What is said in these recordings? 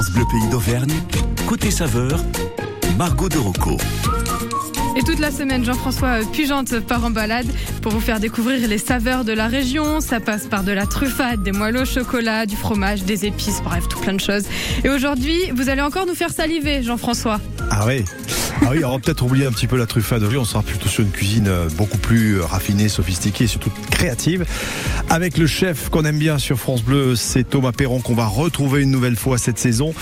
France Bleu Pays d'Auvergne, côté saveur, Margot de Rocco. Et toute la semaine, Jean-François Pugente part en balade pour vous faire découvrir les saveurs de la région. Ça passe par de la truffade, des moelleux au chocolat, du fromage, des épices, bref, tout plein de choses. Et aujourd'hui, vous allez encore nous faire saliver, Jean-François. Ah oui ah oui, on va peut-être oublier un petit peu la truffade. On sera plutôt sur une cuisine euh, beaucoup plus euh, raffinée, sophistiquée et surtout créative. Avec le chef qu'on aime bien sur France Bleu, c'est Thomas Perron qu'on va retrouver une nouvelle fois cette saison.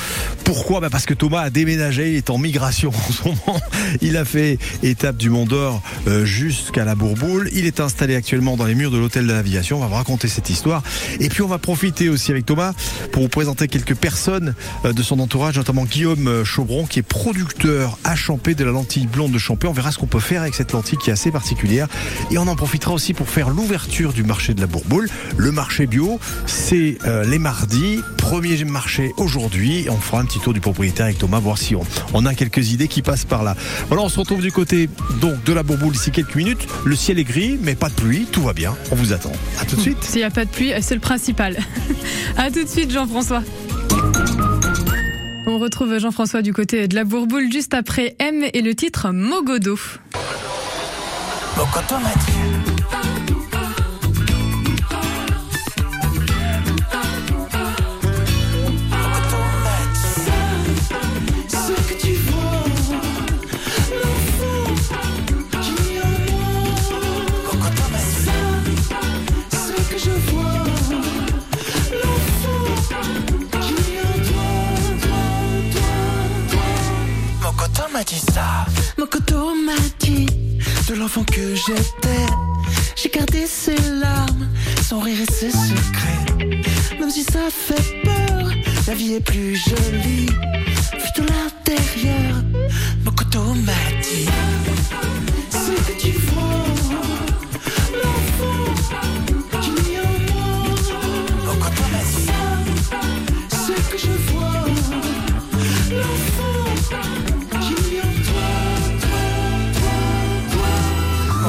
Pourquoi? Bah Parce que Thomas a déménagé, il est en migration en ce moment. Il a fait étape du Mont d'Or euh, jusqu'à la Bourboule. Il est installé actuellement dans les murs de l'hôtel de navigation. On va vous raconter cette histoire. Et puis on va profiter aussi avec Thomas pour vous présenter quelques personnes de son entourage, notamment Guillaume Chaubron qui est producteur à Champagne de la lentille blonde de Champé. On verra ce qu'on peut faire avec cette lentille qui est assez particulière. Et on en profitera aussi pour faire l'ouverture du marché de la Bourboule. Le marché bio, c'est euh, les mardis. Premier marché aujourd'hui. On fera un petit tour du propriétaire avec Thomas, voir si on, a quelques idées qui passent par là. Voilà, on se retrouve du côté donc de la Bourboule d'ici quelques minutes. Le ciel est gris, mais pas de pluie. Tout va bien. On vous attend. À tout de suite. S'il n'y a pas de pluie, c'est le principal. à tout de suite, Jean-François. On retrouve Jean-François du côté de la Bourboule juste après M et le titre Mogodo. Que j'étais. J'ai gardé ses larmes, son rire et ses secrets. Même si ça fait peur, la vie est plus jolie. Vu de l'intérieur, mon coteau m'a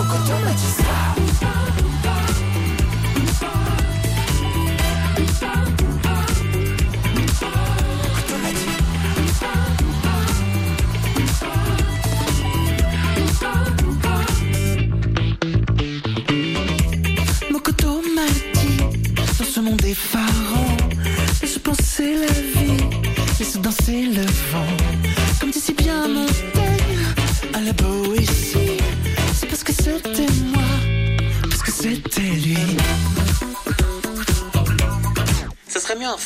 could do it yourself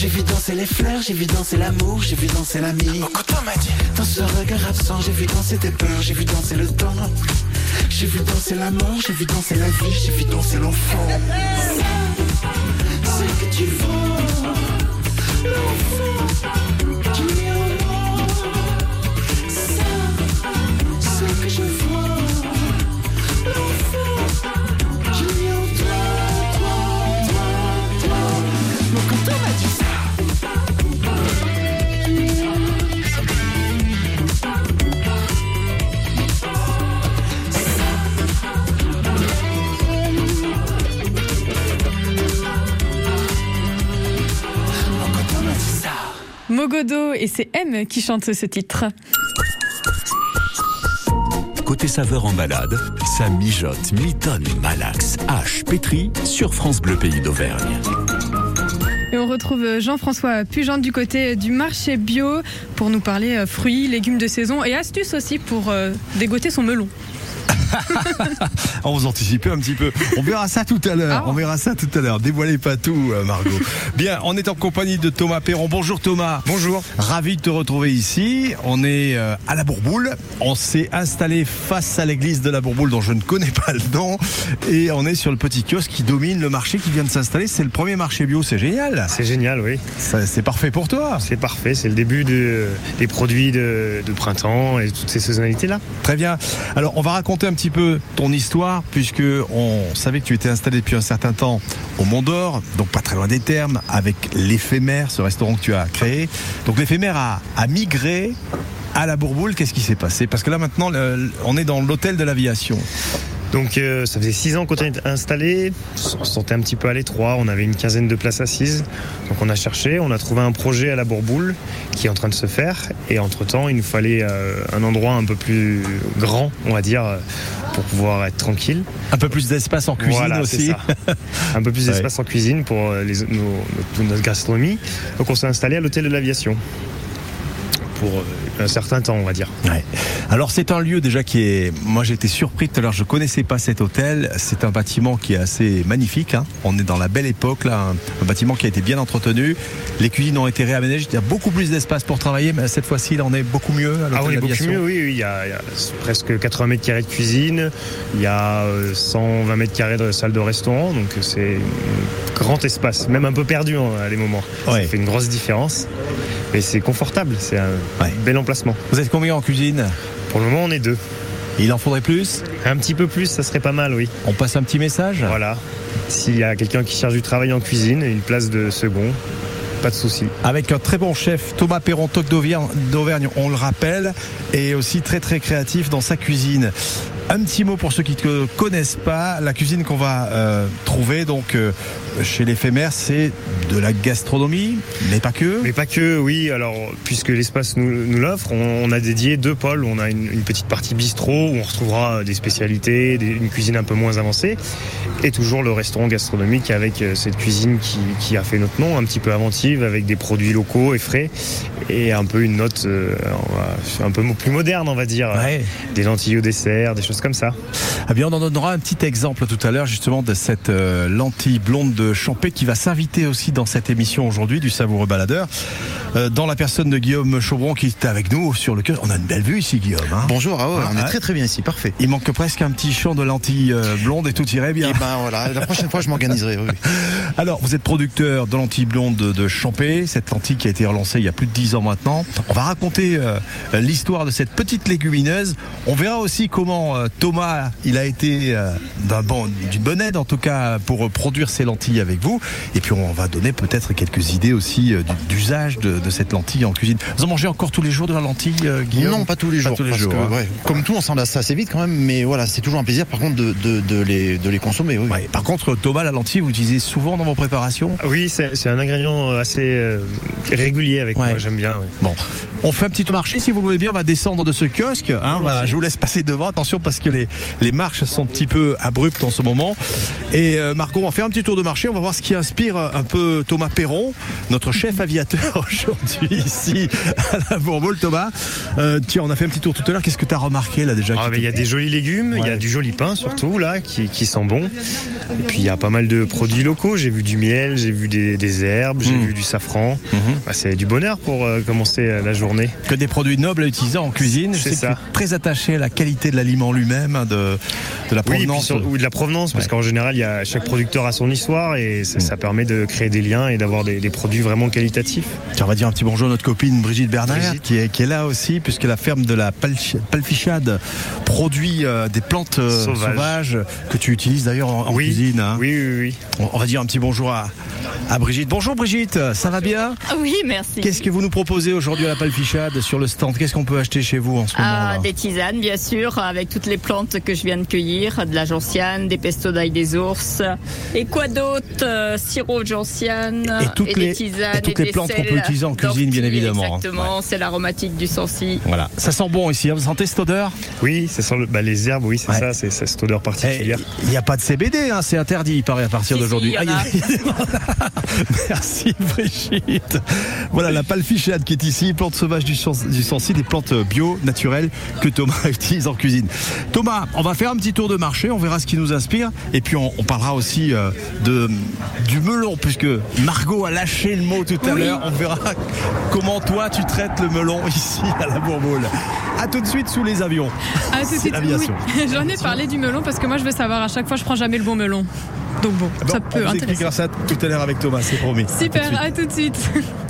J'ai vu danser les fleurs, j'ai vu danser l'amour, j'ai vu danser l'ami. Dans ce regard absent, j'ai vu danser tes peurs, j'ai vu danser le temps. J'ai vu danser la mort, j'ai vu danser la vie, j'ai vu danser l'enfant. C'est que tu vois, Mogodo et c'est M qui chante ce titre. Côté saveur en balade, ça mijote, mitonne, malaxe, H, pétri sur France Bleu Pays d'Auvergne. Et on retrouve Jean-François Pugente du côté du marché bio pour nous parler euh, fruits, légumes de saison et astuces aussi pour euh, dégoter son melon. on vous anticipez un petit peu. On verra ça tout à l'heure. Ah. On verra ça tout à l'heure. Dévoilez pas tout, euh, Margot. Bien, on est en compagnie de Thomas Perron. Bonjour Thomas. Bonjour. Ravi de te retrouver ici. On est euh, à la Bourboule. On s'est installé face à l'église de la Bourboule dont je ne connais pas le nom. Et on est sur le petit kiosque qui domine le marché qui vient de s'installer. C'est le premier marché bio. C'est génial. C'est génial, oui. C'est parfait pour toi. C'est parfait. C'est le début de, des produits de, de printemps et toutes ces saisonnalités-là. Très bien. Alors, on va raconter un petit petit peu ton histoire, puisque on savait que tu étais installé depuis un certain temps au Mont d'Or, donc pas très loin des termes, avec l'éphémère, ce restaurant que tu as créé. Donc l'éphémère a, migré à la Bourboule. Qu'est-ce qui s'est passé? Parce que là maintenant, on est dans l'hôtel de l'aviation. Donc euh, ça faisait six ans qu'on était installé, on se sentait un petit peu à l'étroit, on avait une quinzaine de places assises. Donc on a cherché, on a trouvé un projet à la Bourboule qui est en train de se faire. Et entre-temps, il nous fallait euh, un endroit un peu plus grand, on va dire, euh, pour pouvoir être tranquille. Un peu plus d'espace en cuisine Voilà, aussi. ça. Un peu plus Ouais. d'espace en cuisine pour les, nos- notre, notre gastronomie. Donc on s'est installé à l'hôtel de l'aviation pour un certain temps, on va dire. Ouais. Alors c'est un lieu déjà qui est. Moi j'ai été surpris tout à l'heure. Je connaissais pas cet hôtel. C'est un bâtiment qui est assez magnifique. hein. On est dans la belle époque là. Un, bâtiment qui a été bien entretenu. Les cuisines ont été réaménagées. Il y a beaucoup plus d'espace pour travailler, mais cette fois-ci il en est beaucoup mieux. À Ah oui, beaucoup mieux, oui, oui. Il y a, il y a presque 80 mètres carrés de cuisine, il y a euh, 120 mètres carrés de salle de restaurant, donc euh, c'est un grand espace, même un peu perdu hein, à des moments. Ouais. Ça fait une grosse différence, mais c'est confortable, c'est un Ouais. bel emplacement. Vous êtes combien en cuisine? Pour le moment, on est deux. Il en faudrait plus Un petit peu plus, ça serait pas mal, oui. On passe un petit message Voilà. S'il y a quelqu'un qui cherche du travail en cuisine, une place de second, pas de souci. Avec un très bon chef, Thomas Perron, toc d'Auvergne, d'Auvergne, on le rappelle, et aussi très très créatif dans sa cuisine. Un petit mot pour ceux qui ne connaissent pas, la cuisine qu'on va euh, trouver donc euh, chez l'éphémère, c'est de la gastronomie, mais pas que. Mais pas que, oui. Alors, puisque l'espace nous, nous l'offre, on, on a dédié deux pôles. On a une, une petite partie bistrot où on retrouvera des spécialités, des- une cuisine un peu moins avancée, et toujours le restaurant gastronomique avec euh, cette cuisine qui, qui a fait notre nom, un petit peu inventive, avec des produits locaux et frais, et un peu une note euh, un peu plus moderne, on va dire. Ouais. Des lentilles au dessert, des choses comme ça. Eh on en donnera un petit exemple tout à l'heure, justement, de cette euh, lentille blonde de Champé qui va s'inviter aussi dans cette émission aujourd'hui du Savoureux Baladeur, dans la personne de Guillaume Chaubron qui est avec nous sur le cœur. On a une belle vue ici, Guillaume. hein. Bonjour, ah ouais, on Ah, est très très bien ici, parfait. Il manque presque un petit champ de lentilles euh, blondes et tout irait bien. Et ben voilà, la prochaine fois je m'organiserai. oui. Alors, vous êtes producteur de lentilles blondes de, Champé, cette lentille qui a été relancée il y a plus de 10 ans maintenant. On va raconter euh, l'histoire de cette petite légumineuse. On verra aussi comment euh, Thomas, il a été euh, bon, d'une bonne aide en tout cas pour euh, produire ces lentilles avec vous. Et puis on va donner peut-être quelques idées aussi euh, du- d'usage de, de cette lentille en cuisine. Vous en mangez encore tous les jours de la lentille, euh, Guillaume Non, pas tous les jours. tous les parce jours, que, hein. ouais, comme tout, on s'en lasse assez vite quand même, mais voilà, c'est toujours un plaisir par contre de, de, de les, de les consommer. Oui. Ouais. Par contre, Thomas, la lentille, vous l'utilisez souvent dans vos préparations? Oui, c'est c'est un ingrédient assez euh, régulier avec Ouais. moi, j'aime bien. oui. Bon, on fait un petit tour marché si vous voulez bien. On va descendre de ce kiosque. Hein, voilà, je vous laisse passer devant. Attention parce que les, les marches sont un petit peu abruptes en ce moment. Et euh, Marco, on va faire un petit tour de marché. On va voir ce qui inspire un peu Thomas Perron, notre chef aviateur aujourd'hui ici à la Bourboule. Thomas, euh, tiens, on a fait un petit tour tout à l'heure. Qu'est-ce que tu as remarqué là déjà Ah, il y a des jolis légumes, il y a du joli pain surtout là qui, qui sent bon. Et puis il y a pas mal de produits locaux. J'ai vu du miel, j'ai vu des, des herbes, j'ai Mm. vu du safran. Mhm. Bah, c'est du bonheur pour euh, commencer euh, la journée. que des produits nobles à utiliser en cuisine. C'est que ça. tu très attaché à la qualité de l'aliment lui-même, hein, de, de la Oui, provenance. sur- ou de la provenance, parce Ouais. qu'en général, il y a, chaque producteur a son histoire et ça, ça permet de créer des liens et d'avoir des, des produits vraiment qualitatifs. Tiens, on va dire un petit bonjour à notre copine Brigitte Bernard Brigitte. Qui, est, qui est là aussi puisque la ferme de la Palfichade produit euh, des plantes euh, sauvages. Sauvages. que tu utilises d'ailleurs en, en oui. cuisine. hein. oui, oui, oui. On, on va dire un petit bonjour à, à Brigitte. Bonjour Brigitte, ça va bien? Oui, merci. Qu'est-ce que vous nous proposez aujourd'hui à la Palfichade sur le stand? Qu'est-ce qu'on peut acheter chez vous en ce moment Ah, là des tisanes, bien sûr, avec toutes les plantes que je viens de cueillir, de la gentiane, des pestos d'ail des ours, et quoi d'autre euh, Sirop de gentiane, Et toutes les- des tisanes, et toutes les des plantes qu'on peut utiliser en cuisine, bien évidemment. Exactement, c'est l'aromatique du sensi. Voilà, ça sent bon ici. hein. Vous sentez cette odeur Oui, ça sent le- bah, les herbes, oui, c'est Ouais. ça, c'est cette odeur Eh, particulière. Il n'y a pas de CBD, hein, c'est interdit, il paraît, à partir Si, d'aujourd'hui. si, Ah, en Merci Brigitte. Voilà la palfichade qui est ici, plante sauvage du, du Sancy, des plantes bio, naturelles, que Thomas utilise en cuisine. Thomas, on va faire un petit tour de marché, on verra ce qui nous inspire, et puis on, on parlera aussi euh, de, du melon, puisque Margot a lâché le mot tout à Oui. l'heure. On verra comment toi tu traites le melon ici à la Bourboule? A tout de suite sous les avions. Ah, tout de suite, oui. J'en ai parlé du melon parce que moi je veux savoir à chaque fois je prends jamais le bon melon. Donc bon, Bon, ça on peut vous intéresser. ça tout à l'heure avec Thomas, c'est promis. À Super, à tout de suite.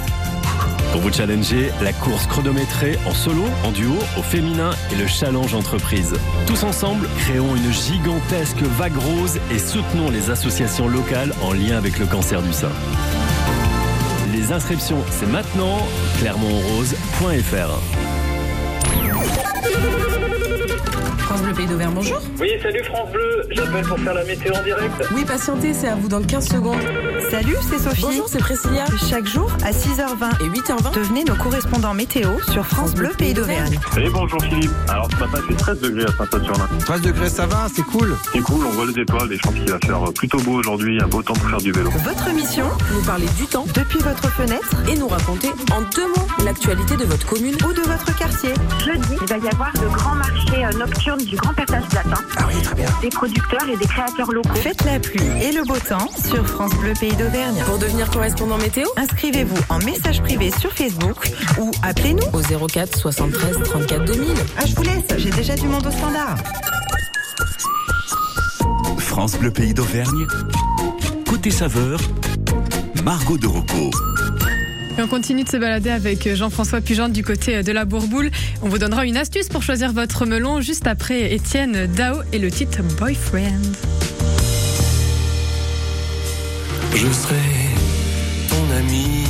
Pour vous challenger, la course chronométrée en solo, en duo, au féminin et le challenge entreprise. Tous ensemble, créons une gigantesque vague rose et soutenons les associations locales en lien avec le cancer du sein. Les inscriptions, c'est maintenant, clermontrose.fr. France Bleu Pays d'Auvergne, bonjour. Oui, salut France Bleu, j'appelle pour faire la météo en direct. Oui, patientez, c'est à vous dans 15 secondes. Salut, c'est Sophie. Bonjour, c'est Priscilla. Chaque jour, à 6h20 et 8h20, devenez nos correspondants météo sur France Bleu Pays d'Auvergne. Et bonjour Philippe. Alors ce matin, fait 13 degrés à Saint-Saturnin. 13 degrés, ça va, c'est cool. C'est cool, on voit les étoiles et je pense qu'il va faire plutôt beau aujourd'hui, un beau temps pour faire du vélo. Votre mission Nous parler du temps depuis votre fenêtre et nous raconter en deux mots l'actualité de votre commune ou de votre quartier. Jeudi, il va y avoir le grand marché euh, nocturne du Grand Passage Latin. Ah oui, très bien. Des producteurs et des créateurs locaux. Faites la pluie et le beau temps sur France Bleu Pays d'Auvergne. Pour devenir correspondant météo, inscrivez-vous en message privé sur Facebook ou appelez-nous au 04 73 34 2000. Ah, je vous laisse, j'ai déjà du monde au standard. France Bleu Pays d'Auvergne. Côté saveur, Margot de Rocco. Et on continue de se balader avec Jean-François Pugente du côté de la Bourboule. On vous donnera une astuce pour choisir votre melon juste après Étienne Dao et le titre Boyfriend. Je serai ton ami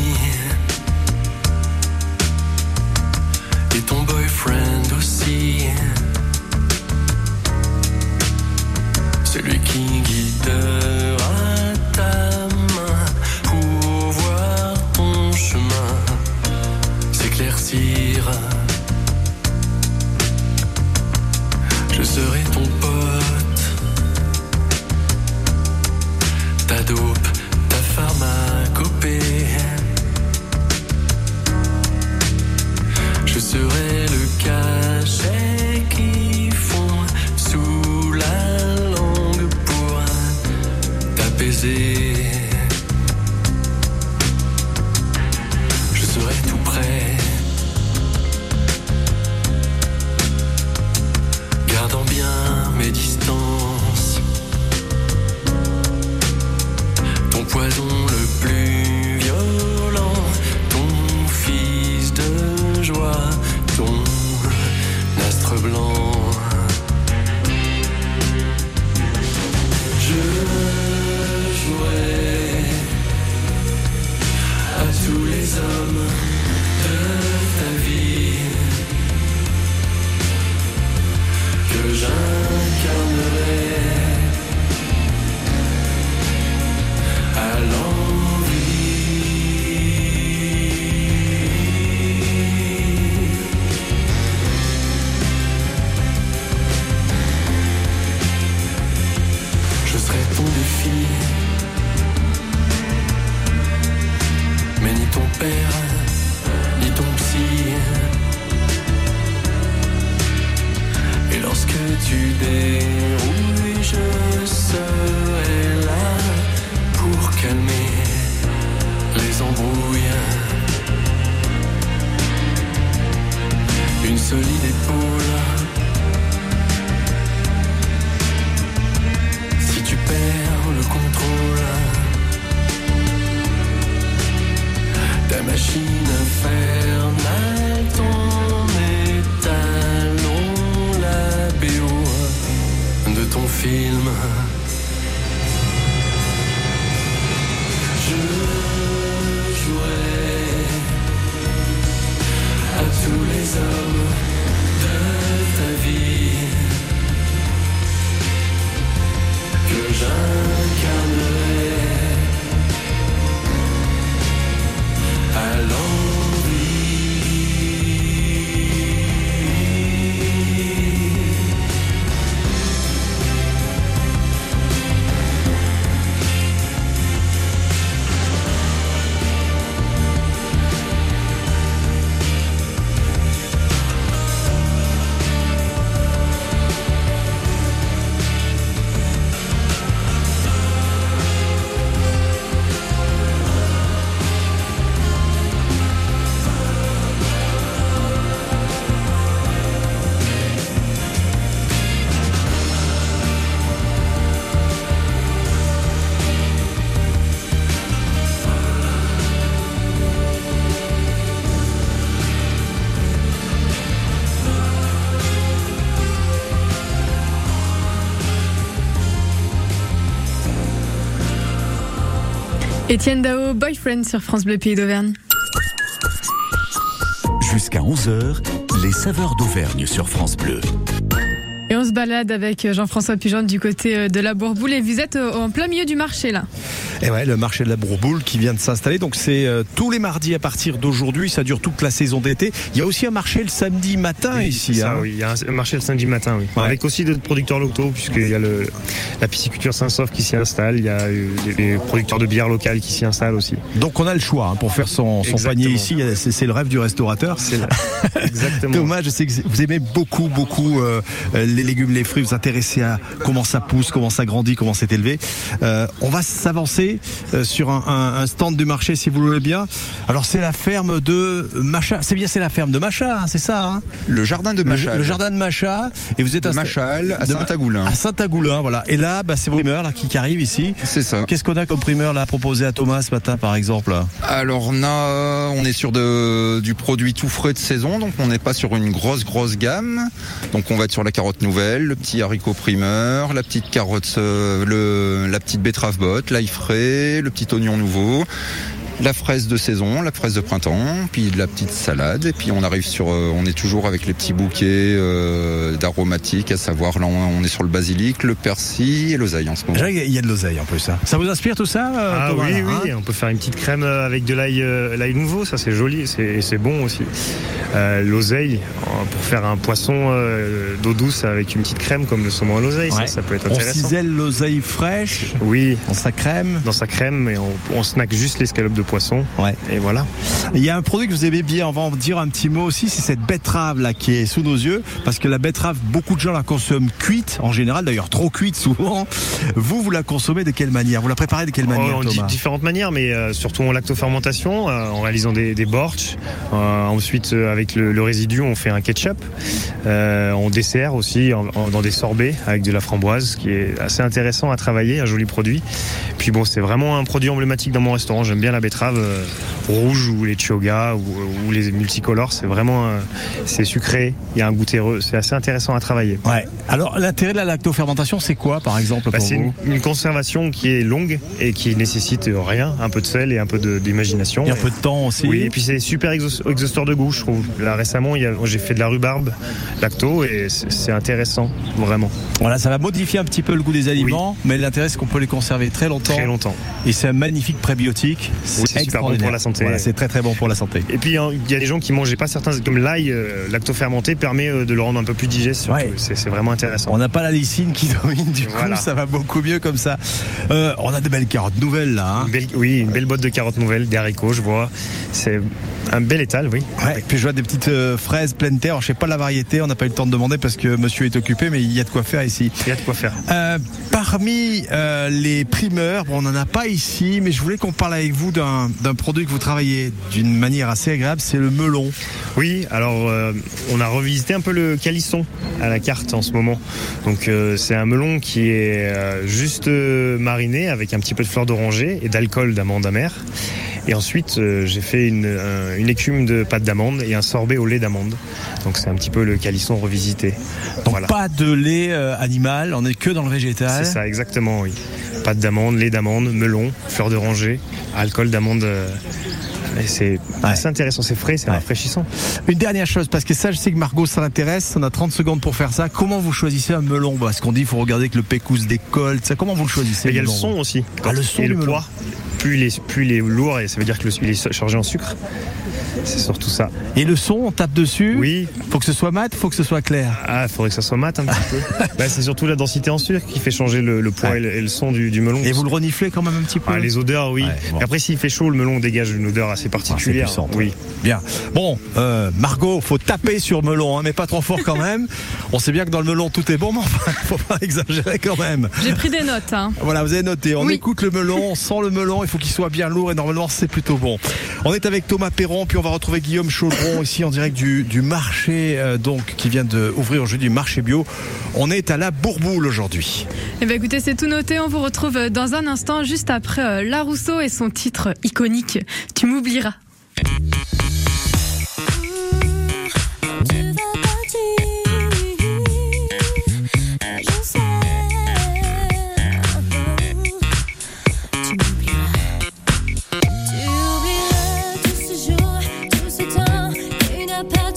et ton boyfriend aussi. Celui qui guidera Étienne Dao, boyfriend sur France Bleu Pays d'Auvergne. Jusqu'à 11h, les saveurs d'Auvergne sur France Bleu. Se balade avec Jean-François Pujan du côté euh, de la Bourboule et vous êtes euh, en plein milieu du marché là. Et ouais, le marché de la Bourboule qui vient de s'installer. Donc c'est euh, tous les mardis à partir d'aujourd'hui. Ça dure toute la saison d'été. Il y a aussi un marché le samedi matin Oui, ici. ça, hein. oui. Il y a un marché le samedi matin, oui. Ouais. Avec aussi d'autres producteurs locaux, puisqu'il y a le, la pisciculture Saint-Sauf qui s'y installe. Il y a euh, les, producteurs de bière locale qui s'y installent aussi. Donc on a le choix hein, pour faire son, panier ici. C'est le rêve du restaurateur. C'est exactement. Thomas, je sais que vous aimez beaucoup, beaucoup euh, euh, les légumes, les fruits. Vous intéressez à comment ça pousse, comment ça grandit, comment c'est élevé. Euh, on va s'avancer euh, sur un, un- un stand du marché, si vous le voulez bien. Alors c'est la ferme de Macha. C'est bien, c'est la ferme de Macha, hein, c'est ça. hein Le jardin de le, Machal. le jardin de Macha. Et vous êtes à Machal à Saint-Agoulin. À Saint-Agoulin, voilà. Et là, bah, c'est vos primeurs là, qui, qui arrivent ici. C'est ça. Qu'est-ce qu'on a comme primeur là à proposer à Thomas ce matin, par exemple? Alors on a, on est sur de, du produit tout frais de saison, donc on n'est pas sur une grosse grosse gamme. Donc on va être sur la carotte nouvelle, le petit haricot primeur, la petite carotte, euh, la petite betterave botte, l'ail frais, le petit oignon nouveau. La fraise de saison, la fraise de printemps, puis de la petite salade, et puis on arrive sur, euh, on est toujours avec les petits bouquets euh, d'aromatiques, à savoir là on on est sur le basilic, le persil et l'oseille en ce moment. Il y a de l'oseille en plus. Ça. ça vous inspire tout ça euh, Ah oui, là, oui, hein on peut faire une petite crème avec de l'ail, euh, l'ail nouveau, ça c'est joli, c'est, et c'est bon aussi. Euh, l'oseille, pour faire un poisson euh, d'eau douce avec une petite crème comme le saumon à l'oseille, Ouais. ça, ça peut être On intéressant. cisèle l'oseille fraîche Oui, dans sa crème. dans sa crème, et on, on snack juste l'escalope de poisson. Ouais. Et voilà. Il y a un produit que vous aimez bien, on va en dire un petit mot aussi, c'est cette betterave là qui est sous nos yeux, parce que la betterave, beaucoup de gens la consomment cuite, en général d'ailleurs trop cuite souvent. Vous, vous la consommez de quelle manière? Vous la préparez de quelle manière, Oh, on dit Thomas? différentes manières, mais euh, surtout en lactofermentation, euh, en réalisant des, des borches. Euh, ensuite, euh, avec le, le résidu, on fait un ketchup. On dessert aussi en- en- dans des sorbets avec de la framboise, ce qui est assez intéressant à travailler, un joli produit. Puis bon, c'est vraiment un produit emblématique dans mon restaurant. J'aime bien la betterave euh, rouge ou les chioga ou, ou les multicolores. C'est vraiment, euh, c'est sucré. Il y a un goût terreux. C'est assez intéressant à travailler. Ouais. Alors l'intérêt de la lactofermentation, c'est quoi par exemple Bah, c'est une, une conservation qui est longue et qui nécessite rien, un peu de sel et un peu d'imagination. Et un peu de temps aussi. Oui, et puis c'est super exhaust- exhausteur de goût, je trouve. Là récemment, j'ai fait de la rhubarbe lacto et c'est c'est intéressant, vraiment. Voilà, ça va modifier un petit peu le goût des aliments, mais l'intérêt c'est qu'on peut les conserver très longtemps. Très longtemps. Et c'est un magnifique prébiotique. Oui, c'est super bon pour la santé. Voilà, c'est très très bon pour la santé. Et puis hein, il y a des gens qui mangeaient pas certains, comme l'ail euh, lacto-fermenté permet euh, de le rendre un peu plus digeste. Ouais. C'est vraiment intéressant. On n'a pas la lysine qui domine, du Voilà. coup ça va beaucoup mieux comme ça. Euh, on a de belles carottes nouvelles là. hein. Une belle- oui, une belle botte de carottes nouvelles, des haricots, je vois. C'est un bel étal, oui. Ouais, puis je vois des petites fraises pleines terre. Alors, je sais pas la variété, on n'a pas eu le temps de demander parce que monsieur est occupé, mais il y a de quoi faire ici. Il y a de quoi faire. Parmi les primeurs, bon, on n'en a pas ici, mais je voulais qu'on parle avec vous d'un d'un produit que vous travaillez d'une manière assez agréable, c'est le melon. Oui, alors euh, on a revisité un peu le calisson à la carte en ce moment. Donc euh, c'est un melon qui est euh, juste euh, mariné avec un petit peu de fleur d'oranger et d'alcool d'amande amère. Et ensuite euh, j'ai fait une, un- une écume de pâte d'amande et un sorbet au lait d'amande. Donc c'est un petit peu le calisson revisité. Donc Voilà. pas de lait euh, animal, on est que dans le végétal. C'est ça, exactement, oui. Pâte d'amande, lait d'amande, melon, fleur d'oranger, alcool d'amande. euh, c'est intéressant, c'est frais, c'est rafraîchissant. Une dernière chose, parce que ça, je sais que Margot, ça l'intéresse. On a 30 secondes pour faire ça. Comment vous choisissez un melon? Parce qu'on dit, il faut regarder que le pécousse décolle. Ça, comment vous le choisissez il y a le son aussi. Ah, le son et le melon. poids. Plus il est, plus il est lourd, et ça veut dire qu'il est chargé en sucre. C'est surtout ça. Et le son, on tape dessus Oui. Faut que ce soit mat, faut que ce soit clair. Ah, il faudrait que ça soit mat un petit peu. Bah, c'est surtout la densité en sucre qui fait changer le, le poids et, le, et le son du, du melon. Et vous le reniflez quand même un petit peu Ah, les odeurs, oui. Ouais, bon. Après, s'il fait chaud, le melon dégage une odeur assez particulière. puissant. oui. Bien. Bon, euh, Margot, faut taper sur melon, hein, mais pas trop fort quand même. On sait bien que dans le melon tout est bon, mais enfin, faut pas exagérer quand même. J'ai pris des notes. Hein. Voilà, vous avez noté. On Oui. écoute le melon, on sent le melon. Il faut qu'il soit bien lourd et normalement c'est plutôt bon. On est avec Thomas Perron, puis on va retrouver Guillaume Chaudron ici en direct du, marché euh, donc qui vient d'ouvrir aujourd'hui marché bio. On est à la Bourboule aujourd'hui. Eh ben écoutez, c'est tout noté. On vous retrouve dans un instant, juste après euh, La Rousseau et son titre iconique Tu m'oublieras. N'a pas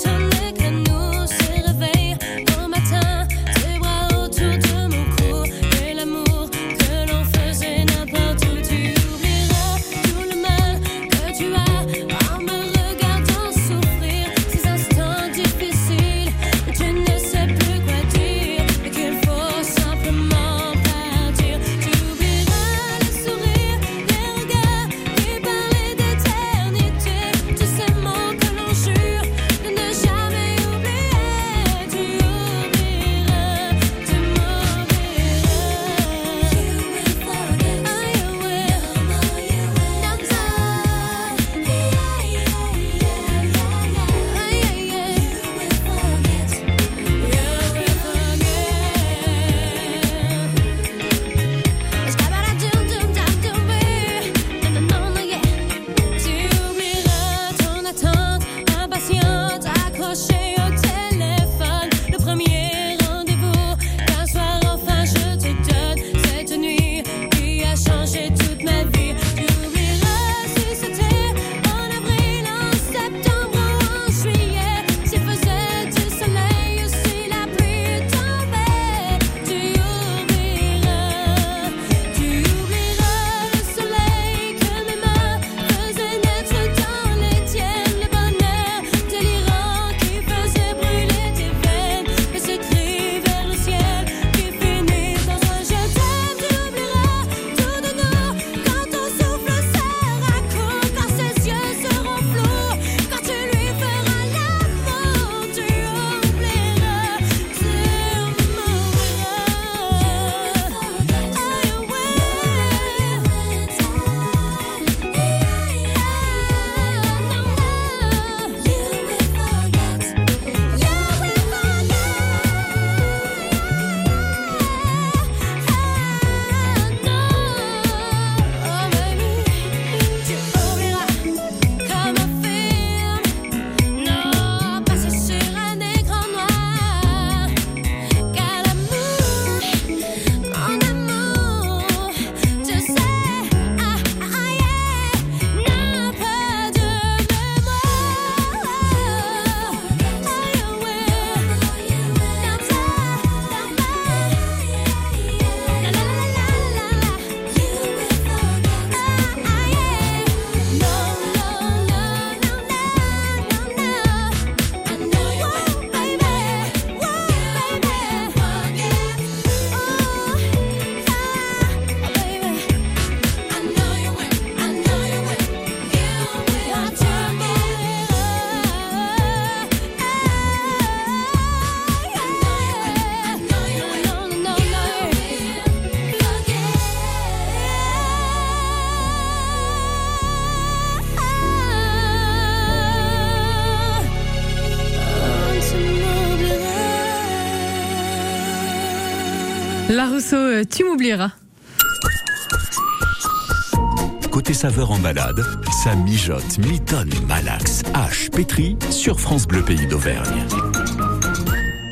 saveur en balade, ça mijote, mitonne, malaxe, hache, pétri sur France Bleu Pays d'Auvergne.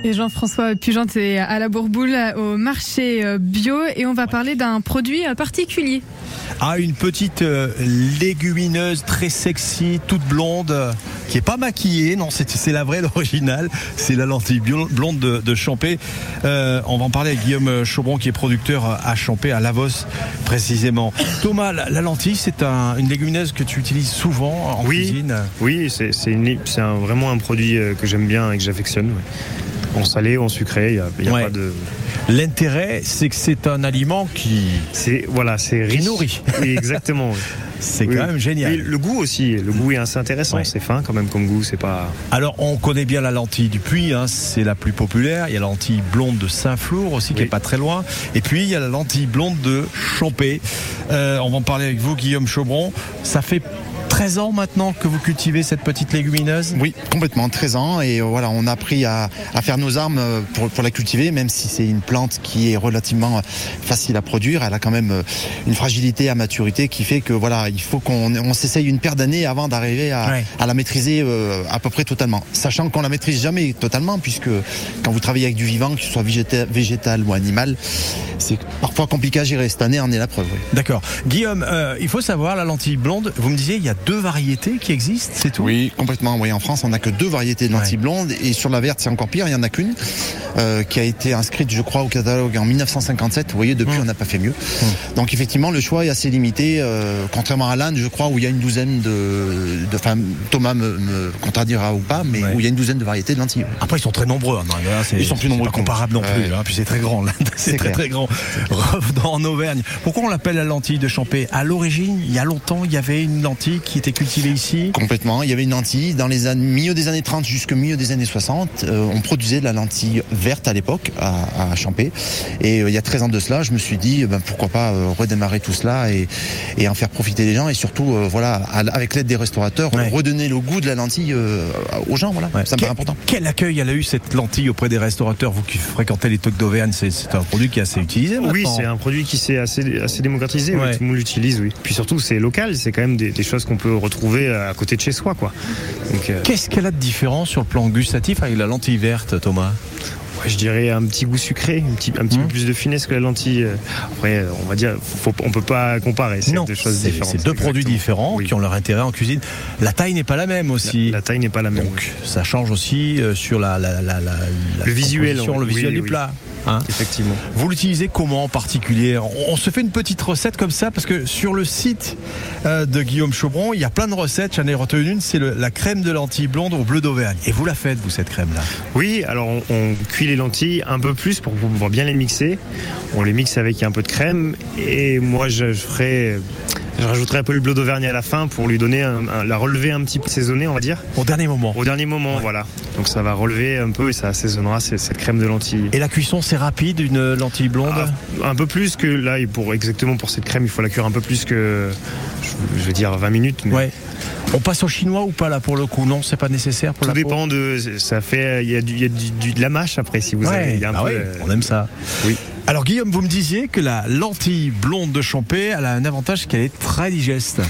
Et Jean-François Pugente est à la Bourboule au marché euh, bio et on va parler d'un produit euh, particulier. Ah, une petite euh, légumineuse très sexy, toute blonde, qui est pas maquillée. Non, c'est la vraie, l'original. C'est la lentille blonde de, de Champé. Euh, on va en parler avec Guillaume Chaubron, qui est producteur à Champé, à Lavos précisément. Thomas, la, la lentille, c'est un- une légumineuse que tu utilises souvent en Oui. cuisine. Oui, c'est vraiment un produit euh, que j'aime bien et que j'affectionne. ouais. En salé, en sucré, il n'y a, il y a Ouais. pas de. L'intérêt, c'est que c'est un aliment qui. C'est voilà, c'est riche. nourrit. Oui, exactement. C'est Oui. quand même génial. Et le goût aussi, le goût est assez intéressant. Ouais. C'est fin quand même comme goût, c'est pas. Alors, on connaît bien la lentille du Puy, hein, c'est la plus populaire. Il y a la lentille blonde de Saint-Flour aussi, qui Oui. est pas très loin. Et puis, il y a la lentille blonde de Champé. Euh, on va en parler avec vous, Guillaume Chaubron. Ça fait 13 ans maintenant que vous cultivez cette petite légumineuse? Oui, complètement, 13 ans. Et euh, voilà, on a appris à, à faire nos armes euh, pour, pour la cultiver, même si c'est une plante qui est relativement euh, facile à produire. Elle a quand même une fragilité à maturité qui fait que voilà, il faut qu'on on s'essaye une paire d'années avant d'arriver à, Ouais. à la maîtriser à peu près totalement. Sachant qu'on la maîtrise jamais totalement, puisque quand vous travaillez avec du vivant, que ce soit végéta- végétal ou animal, c'est parfois compliqué à gérer. Cette année en est la preuve. oui. D'accord. Guillaume, euh, il faut savoir, la lentille blonde, vous me disiez, il y a deux variétés qui existent, c'est tout Oui, complètement. Oui, en France, on n'a que deux variétés de lentilles blondes et sur la verte, c'est encore pire. Il y en a qu'une euh, qui a été inscrite, je crois, au catalogue en 1957. Vous voyez, depuis, on n'a pas fait mieux. Donc, effectivement, le choix est assez limité, euh, contrairement à l'Inde, je crois, où il y a une douzaine de, de enfin, Thomas me, me contredira ou pas, mais où il y a une douzaine de variétés de lentilles. Après, ils sont très nombreux. hein, là, c'est- Ils sont plus nombreux pas que nous. comparable non plus. Ouais. hein, puis c'est très grand. l'Inde, C'est très très grand. Revenons en Auvergne. Pourquoi on l'appelle la lentille de Champé? À l'origine, il y a longtemps, il y avait une lentille qui était cultivée ici. Complètement. Il y avait une lentille. Dans les années, milieu des années 30 jusqu'au milieu des années 60, euh, on produisait de la lentille verte à l'époque, à, à Champé. Et euh, il y a 13 ans de cela, je me suis dit, eh ben, pourquoi pas euh, redémarrer tout cela et, et en faire profiter les gens. Et surtout, euh, voilà, à- avec l'aide des restaurateurs, redonner le goût de la lentille euh, aux gens. Voilà, ça me paraît important. Quel accueil elle a eu cette lentille auprès des restaurateurs? Vous qui fréquentez les tocs d'Auvergne, c'est un produit qui est assez utilisé maintenant. Oui, c'est un produit qui s'est assez, assez démocratisé. Ouais. tout le monde l'utilise, oui. Puis surtout, c'est local. C'est quand même des, des choses qu'on peut retrouver à côté de chez soi, quoi. Euh, Qu'est-ce qu'elle a de différent sur le plan gustatif avec la lentille verte, Thomas? Je dirais un petit goût sucré, un petit, un Mmh. petit peu plus de finesse que la lentille. Après, euh, on va dire, faut, on peut pas comparer. C'est deux choses différentes. c'est deux produits différents qui ont leur intérêt en cuisine. La taille n'est pas la même aussi. La, taille n'est pas la même. Donc ça change aussi euh, sur la, la, la, Le visuel, composition, le visuel oui, du oui. plat. Hein. Effectivement. Vous l'utilisez comment en particulier? On, se fait une petite recette comme ça parce que sur le site euh, de Guillaume Chaubron, il y a plein de recettes. J'en ai retenu une, c'est la crème de lentilles blondes au bleu d'Auvergne. Et vous la faites, vous, cette crème-là? Oui, alors on, on cuit les lentilles un peu plus pour pouvoir bien les mixer. On les mixe avec un peu de crème et moi je, je ferai, je rajouterai un peu le bleu d'Auvergne à la fin pour lui donner un- un- la relever un petit peu assaisonnée, on va dire. Au dernier moment. Au dernier moment, voilà. Donc ça va relever un peu et ça assaisonnera cette, crème de lentilles. Et la cuisson, c'est rapide, une lentille blonde Ah, Un peu plus que là, et pour exactement pour cette crème, il faut la cuire un peu plus que, je, veux dire, 20 minutes. mais- Ouais. On passe au chinois ou pas là pour le coup? Non, c'est pas nécessaire pour Tout la peau? dépend de, ça fait, il y a, du, il y a du- du- de la mâche après si vous Ouais, avez. il y a un ah peu, ouais, euh, on aime ça. Oui. Alors Guillaume, vous me disiez que la lentille blonde de Champé, elle a un avantage qu'elle est très digeste.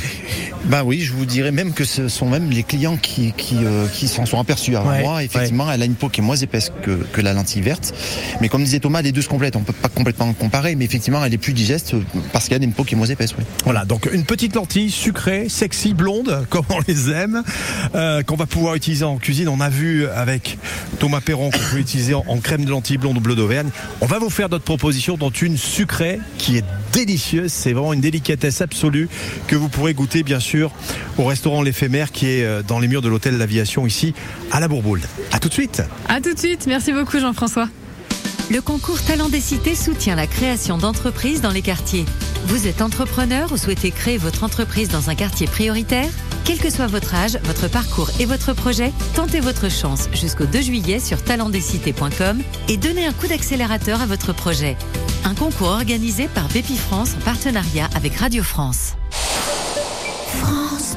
Ben oui, je vous dirais même que ce sont même les clients qui, qui, euh, qui s'en sont aperçus avant Ouais, moi. Effectivement, elle a une peau qui est moins épaisse que, que la lentille verte. Mais comme disait Thomas, les deux se complètent. On peut pas complètement comparer, mais effectivement, elle est plus digeste parce qu'elle a une peau qui est moins épaisse. Oui. Voilà, donc une petite lentille sucrée, sexy, blonde, comme on les aime, euh, qu'on va pouvoir utiliser en cuisine. On a vu avec Thomas Perron qu'on peut utiliser en, en crème de lentille blonde ou bleu d'Auvergne. On va vous faire d'autres propositions, dont une sucrée qui est délicieuse. C'est vraiment une délicatesse absolue que vous pourrez goûter, bien sûr, au restaurant L'Éphémère qui est euh, dans les murs de l'hôtel L'Aviation ici à la Bourboule. À tout de suite. À tout de suite. Merci beaucoup, Jean-François. Le concours Talent des Cités soutient la création d'entreprises dans les quartiers. Vous êtes entrepreneur ou souhaitez créer votre entreprise dans un quartier prioritaire? Quel que soit votre âge, votre parcours et votre projet, tentez votre chance jusqu'au 2 juillet sur talentdescités.com et donnez un coup d'accélérateur à votre projet. Un concours organisé par Bépi France en partenariat avec Radio France. France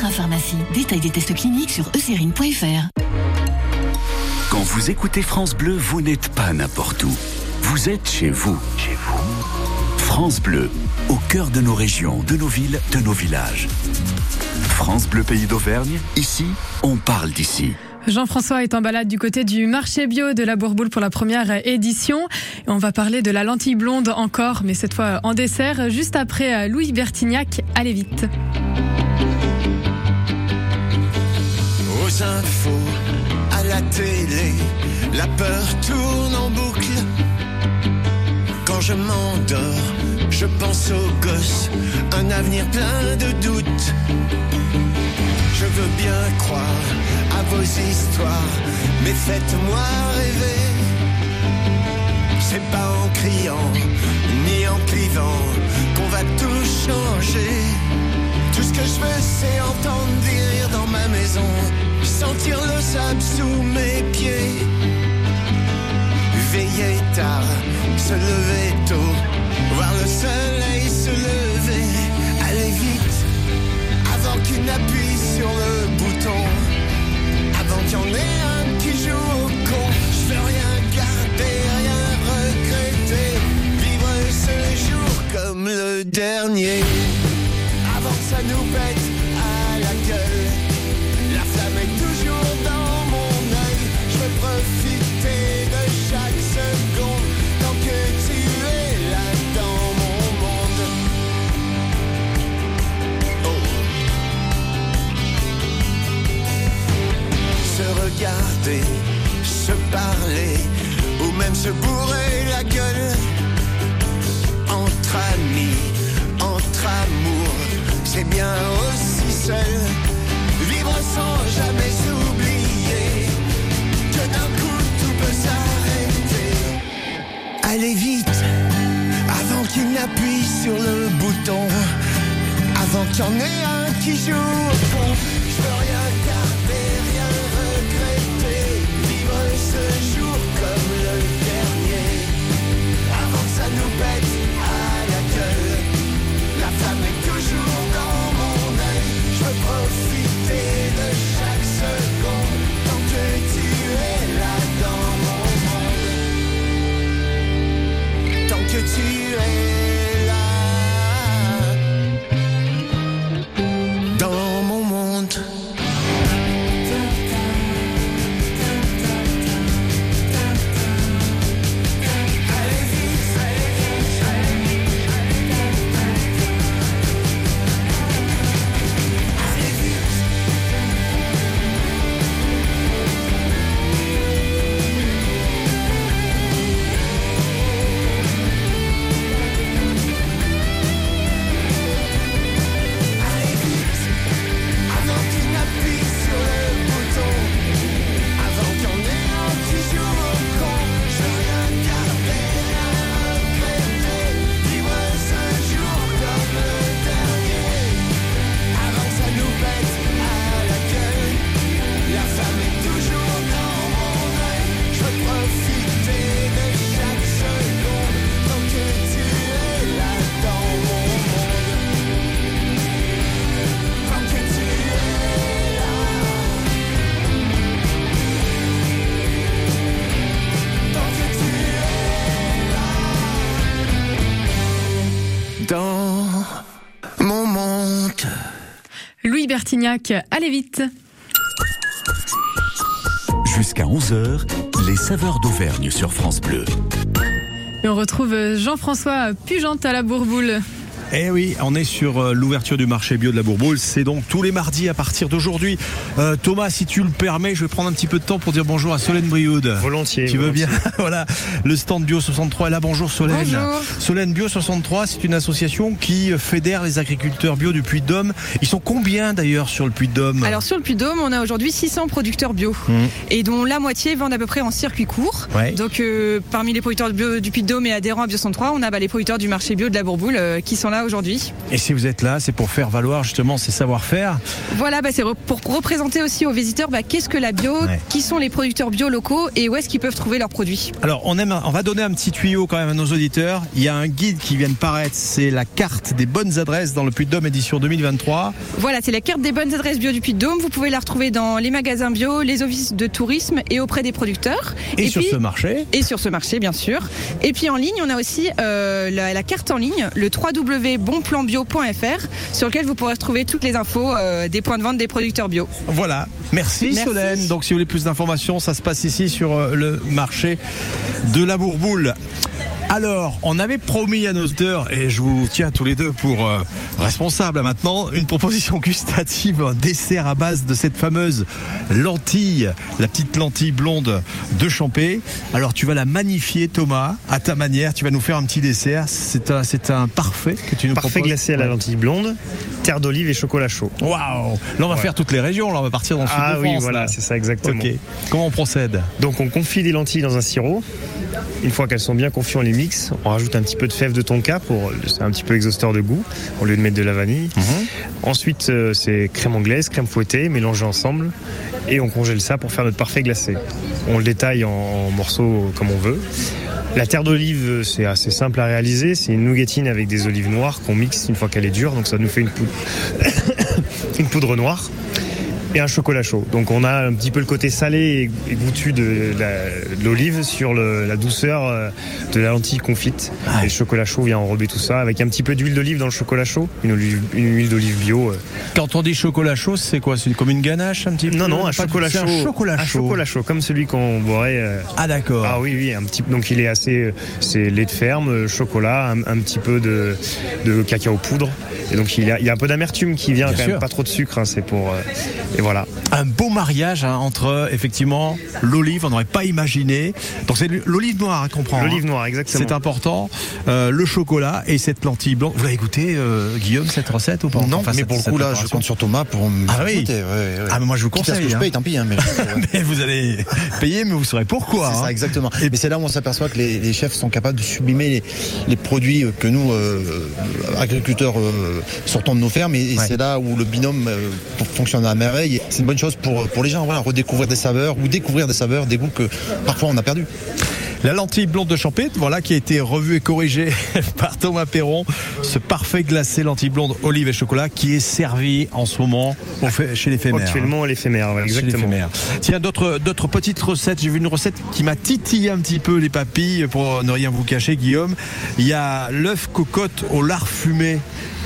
parapharmacie. Détail des tests cliniques sur eucérine.fr. Quand vous écoutez France Bleu, vous n'êtes pas n'importe où. Vous êtes chez vous. Chez vous. France Bleu, au cœur de nos régions, de nos villes, de nos villages. France Bleu Pays d'Auvergne, ici, on parle d'ici. Jean-François est en balade du côté du marché bio de la Bourboule pour la première édition. Et on va parler de la lentille blonde encore, mais cette fois en dessert, juste après Louis Bertignac. Allez vite. Infos, à la télé, la peur tourne en boucle. Quand je m'endors, je pense aux gosses, un avenir plein de doutes. Je veux bien croire à vos histoires, mais faites-moi rêver. C'est pas en criant, ni en clivant, qu'on va tout changer. Tout ce que je veux, c'est entendre des rires dans ma maison, sentir le sable sous mes pieds. Veiller tard, se lever tôt, voir le soleil Allez vite Jusqu'à 11h, les saveurs d'Auvergne sur France Bleu. Et on retrouve Jean-François Pugente à la Bourboule. Eh oui, on est sur euh, l'ouverture du marché bio de la Bourboule. C'est donc tous les mardis à partir d'aujourd'hui. Euh, Thomas, si tu le permets, je vais prendre un petit peu de temps pour dire bonjour à Solène Brioude. Volontiers. Tu veux volontiers. bien Voilà, le stand Bio 63 est là. Bonjour Solène. Bonjour. Solène Bio 63, c'est une association qui fédère les agriculteurs bio du Puy-de-Dôme. Ils sont combien d'ailleurs sur le Puy-de-Dôme? Alors sur le Puy-de-Dôme, on a aujourd'hui 600 producteurs bio Mmh. et dont la moitié vendent à peu près en circuit court. Ouais. Donc euh, parmi les producteurs bio du Puy-de-Dôme et adhérents à Bio 103, on a bah, les producteurs du marché bio de la Bourboule euh, qui sont là aujourd'hui. Et si vous êtes là, c'est pour faire valoir justement ces savoir-faire. Voilà, bah, c'est pour représenter aussi aux visiteurs bah, qu'est-ce que la bio, Ouais. qui sont les producteurs bio locaux et où est-ce qu'ils peuvent trouver leurs produits? Alors, on, aime, on va donner un petit tuyau quand même à nos auditeurs. Il y a un guide qui vient de paraître, c'est la carte des bonnes adresses dans le Puy-de-Dôme édition 2023. Voilà, c'est la carte des bonnes adresses bio du Puy-de-Dôme. Vous pouvez la retrouver dans les magasins bio, les offices de tourisme et auprès des producteurs. Et, sur puis- ce marché, Et sur ce marché, bien sûr. Et puis en ligne, on a aussi euh, la, la carte en ligne, le www.bonplanbio.fr, sur lequel vous pourrez retrouver toutes les infos euh, des points de vente des producteurs bio. voilà. Merci, Merci. Solène. Donc si vous voulez plus d'informations, ça se passe ici sur euh, le marché de la Bourboule. Alors, on avait promis à nos auditeurs, et je vous tiens tous les deux pour euh, responsables maintenant, une proposition gustative, un dessert à base de cette fameuse lentille, la petite lentille blonde de Champé. Alors, tu vas la magnifier, Thomas, à ta manière. Tu vas nous faire un petit dessert. C'est un, c'est un parfait que tu nous Parfait proposes. glacé à la lentille blonde, terre d'olive et chocolat chaud. Waouh Là, on va Ouais. faire toutes les régions. Là, on va partir dans le sud Ah de oui, France. voilà, là. c'est ça exactement. Ok. Comment on procède? Donc on confie des lentilles dans un sirop Une fois qu'elles sont bien confiées, on les On rajoute un petit peu de fève de tonka pour c'est un petit peu exhausteur de goût au lieu de mettre de la vanille. Ensuite, euh, c'est crème anglaise, crème fouettée, mélangée ensemble et on congèle ça pour faire notre parfait glacé. On le détaille en, en morceaux comme on veut. La terre d'olive, c'est assez simple à réaliser. C'est une nougatine avec des olives noires qu'on mixe une fois qu'elle est dure, donc ça nous fait une poudre, une poudre noire et un chocolat chaud. Donc on a un petit peu le côté salé et goûtu de l'olive sur le- la douceur euh, de la lentille confite. Et le chocolat chaud vient enrober tout ça avec un petit peu d'huile d'olive dans le chocolat chaud, une, olive- une huile d'olive bio. euh. Quand on dit chocolat chaud, c'est quoi? C'est comme une ganache un petit peu? Non, non, un chocolat chaud. Un chocolat Un chaud. chocolat chaud, comme celui qu'on boirait. euh, Ah d'accord. Ah oui, oui, un petit. Donc il est assez. C'est lait de ferme, chocolat, un, un petit peu de, de cacao poudre. Et donc il y a, il y a un peu d'amertume qui vient, Bien quand sûr. même pas trop de sucre. hein, c'est pour. euh, et voilà. Un beau mariage hein, entre effectivement l'olive, on n'aurait pas imaginé. Donc c'est l'olive noire hein, qu'on prend. L'olive hein. noire, exactement. C'est important. Euh, le chocolat et cette lentille blanche. Vous l'avez goûté, euh, Guillaume, cette recette ou pas? Non, Enfin, mais cette- pour le coup, là, je compte sur Thomas pour me Ah oui. goûter, ouais, ouais. Ah mais moi je vous Quitte à ce conseille. que je hein. paye, tant pis. hein, mais mais vous allez payer, mais vous saurez pourquoi. C'est hein. ça, exactement. Et mais c'est là où on s'aperçoit que les, les chefs sont capables de sublimer les, les produits que nous, euh, agriculteurs, euh, sortons de nos fermes. Et, et Ouais. c'est là où le binôme euh, fonctionne à merveille. Et C'est une bonne chose pour, pour les gens, voilà, redécouvrir des saveurs ou découvrir des saveurs, des goûts que parfois on a perdus. La lentille blonde de Champêtre, voilà, qui a été revue et corrigée par Thomas Perron. Ce parfait glacé lentille blonde, olive et chocolat qui est servi en ce moment au fait- chez l'éphémère. Actuellement, l'éphémère, ouais, Chez exactement. l'éphémère. Tiens, d'autres, d'autres petites recettes. J'ai vu une recette qui m'a titillé un petit peu les papilles, pour ne rien vous cacher, Guillaume. Il y a l'œuf cocotte au lard fumé.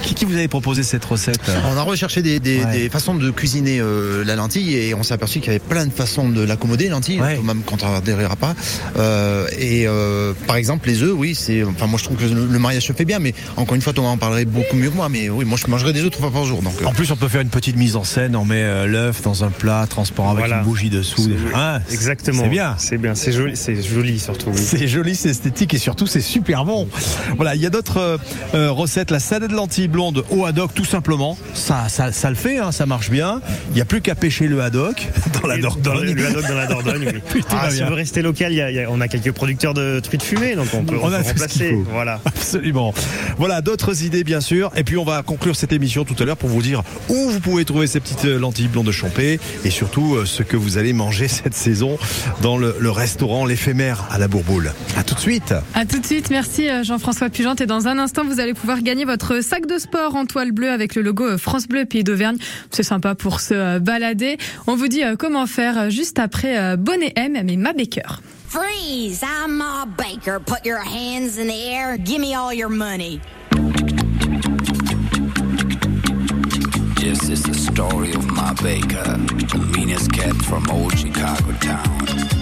Qui, qui vous avait proposé cette recette On a recherché des, des- Ouais. des façons de cuisiner euh, la lentille et on s'est aperçu qu'il y avait plein de façons de l'accommoder, lentille, Ouais. Thomas me contrariera pas. Euh, et euh, par exemple, les œufs, oui, c'est. Enfin, moi je trouve que le, le mariage se fait bien, mais encore une fois, Thomas en parlerait beaucoup mieux que moi. Mais oui, moi je mangerais des œufs trois fois par jour. Donc, euh, En plus, on peut faire une petite mise en scène. On met euh, l'œuf dans un plat transparent avec Voilà. une bougie dessous. Hein, Exactement. C'est bien. C'est bien. C'est joli. C'est joli surtout. oui. C'est joli, c'est esthétique et surtout c'est super bon. Voilà, il y a d'autres euh, euh, recettes. La salade de blondes au haddock, tout simplement. Ça, ça, ça le fait, hein, ça marche bien. Il n'y a plus qu'à pêcher le haddock dans la Dordogne. le haddock dans la Dordogne. oui. Tout Ah, si on veut rester local, il y a- il y a- on a quelques producteurs de truites fumées, donc on peut, On on a remplacer. faut. Voilà. Absolument. Voilà, d'autres idées bien sûr. Et puis on va conclure cette émission tout à l'heure pour vous dire où vous pouvez trouver ces petites euh, lentilles blondes de Champé et surtout euh, ce que vous allez manger cette saison dans le, le restaurant l'éphémère à la Bourboule. À tout de suite. À tout de suite, merci euh, Jean-François Pugente. Et dans un instant, vous allez pouvoir gagner votre sac de sport en toile bleue avec le logo euh, France Bleu Pays d'Auvergne. C'est sympa pour se euh, balader. On vous dit euh, comment faire juste après Bonnet M, mais ma Baker. Freeze! I'm Ma Baker. Put your hands in the air. Give me all your money. Yes, it's the story of my baker, the meanest cat from old Chicago town.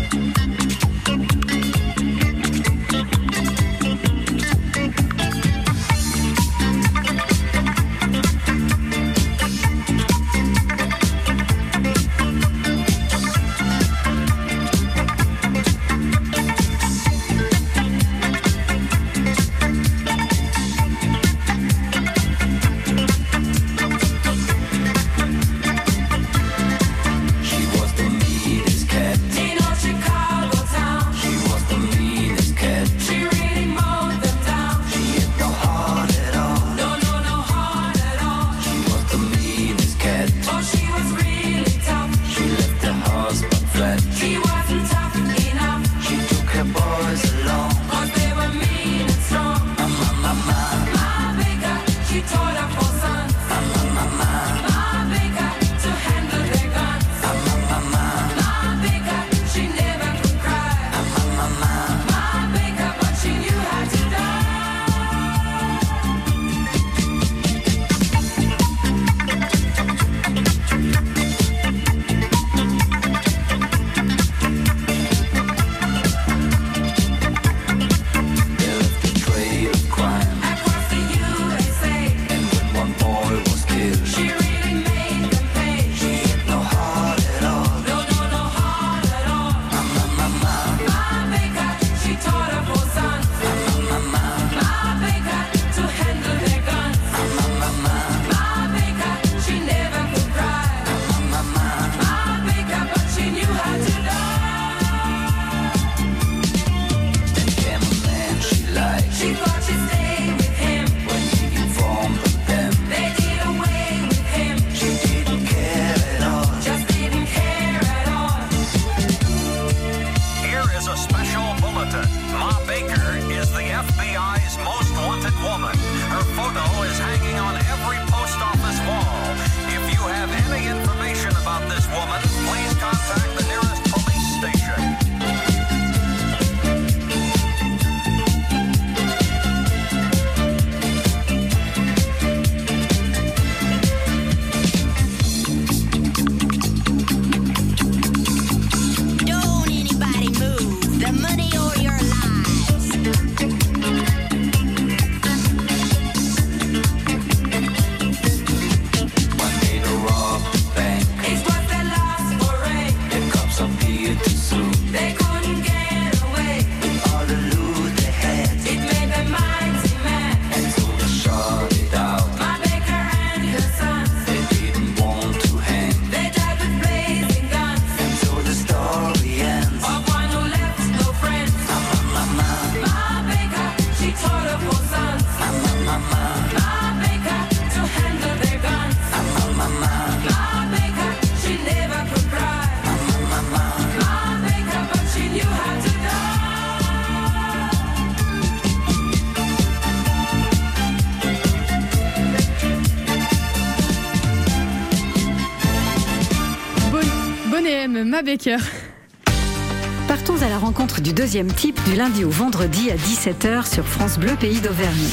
Partons à la rencontre du deuxième type du lundi au vendredi à 17h sur France Bleu Pays d'Auvergne.